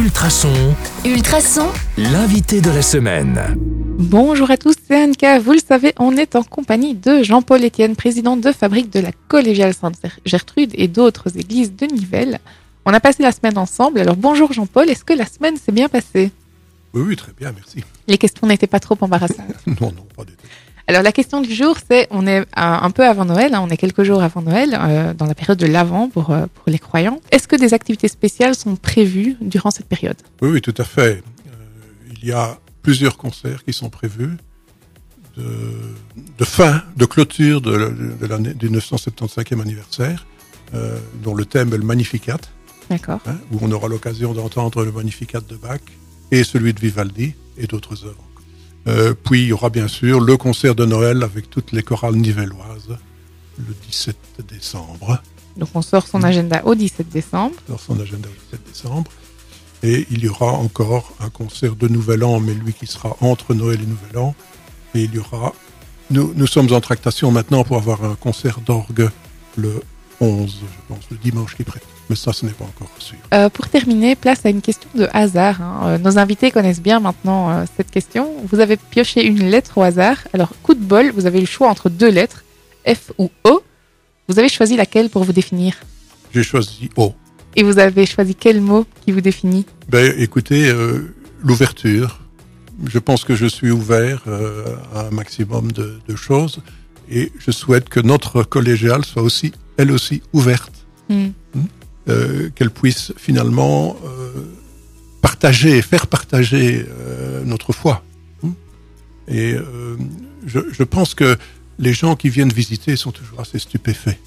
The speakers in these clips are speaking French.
Ultrason, Ultrason, l'invité de la semaine. Bonjour à tous, c'est Anka. Vous le savez, on est en compagnie de Jean-Paul Etienne, président de fabrique de la Collégiale Sainte-Gertrude et d'autres églises de Nivelles. On a passé la semaine ensemble. Alors bonjour Jean-Paul, est-ce que la semaine s'est bien passée? Oui, oui, très bien, merci. Les questions n'étaient pas trop embarrassantes. Non, non, pas du tout. Alors la question du jour, c'est, on est un peu avant Noël, hein, on est quelques jours avant Noël, euh, dans la période de l'Avent pour, euh, pour les croyants. Est-ce que des activités spéciales sont prévues durant cette période? Oui, oui, tout à fait. Euh, il y a plusieurs concerts qui sont prévus de, de fin, de clôture de, de- de l'année du 975e anniversaire, dont le thème est le Magnificat, D'accord. hein, où on aura l'occasion d'entendre le Magnificat de Bach et celui de Vivaldi et d'autres œuvres. Euh, puis il y aura bien sûr le concert de Noël avec toutes les chorales nivelloises le 17 décembre. Donc on sort son agenda au 17 décembre. dans son agenda au 17 décembre. Et il y aura encore un concert de Nouvel An, mais lui qui sera entre Noël et Nouvel An. Et il y aura. Nous, nous sommes en tractation maintenant pour avoir un concert d'orgue le 11, je pense, le dimanche qui prête. Mais ça, ce n'est pas encore sûr. Euh, pour terminer, place à une question de hasard. hein. Euh, nos invités connaissent bien maintenant euh, cette question. Vous avez pioché une lettre au hasard. Alors, coup de bol, vous avez le choix entre deux lettres, F ou O. Vous avez choisi laquelle pour vous définir? J'ai choisi O. Et vous avez choisi quel mot qui vous définit? Ben, écoutez, euh, l'ouverture. Je pense que je suis ouvert à un maximum de, de choses. Et je souhaite que notre collégiale soit aussi, elle aussi, ouverte. Hmm. euh, qu'elle puisse finalement euh, partager, faire partager euh, notre foi. Hmm. Et je, je pense que les gens qui viennent visiter sont toujours assez stupéfaits.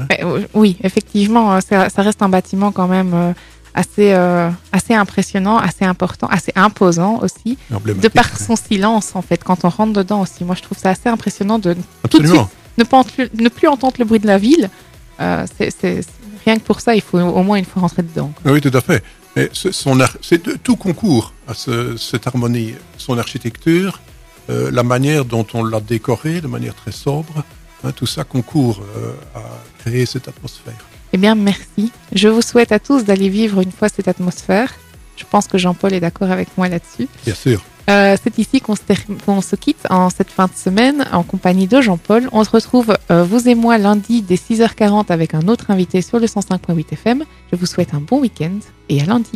Euh, Oui, effectivement, ça, ça reste un bâtiment quand même assez, euh, assez impressionnant, assez important, assez imposant aussi, de par son silence en fait, quand on rentre dedans aussi. Moi, je trouve ça assez impressionnant de tout de Absolument. ne, pas ne plus entendre le bruit de la ville. Euh, c'est- rien que pour ça, il faut au moins une fois rentrer dedans. quoi. Oui, tout à fait. Mais son c'est tout concours à ce- cette harmonie, son architecture, euh, la manière dont on l'a décoré de manière très sobre, hein, tout ça concourt euh, à créer cette atmosphère. Eh bien, merci. Je vous souhaite à tous d'aller vivre une fois cette atmosphère. Je pense que Jean-Paul est d'accord avec moi là-dessus. Bien sûr. Euh, c'est ici qu'on se, quitte en cette fin de semaine en compagnie de Jean-Paul. On se retrouve, euh, vous et moi, lundi dès 6h40 avec un autre invité sur le 105.8 FM. Je vous souhaite un bon week-end et à lundi.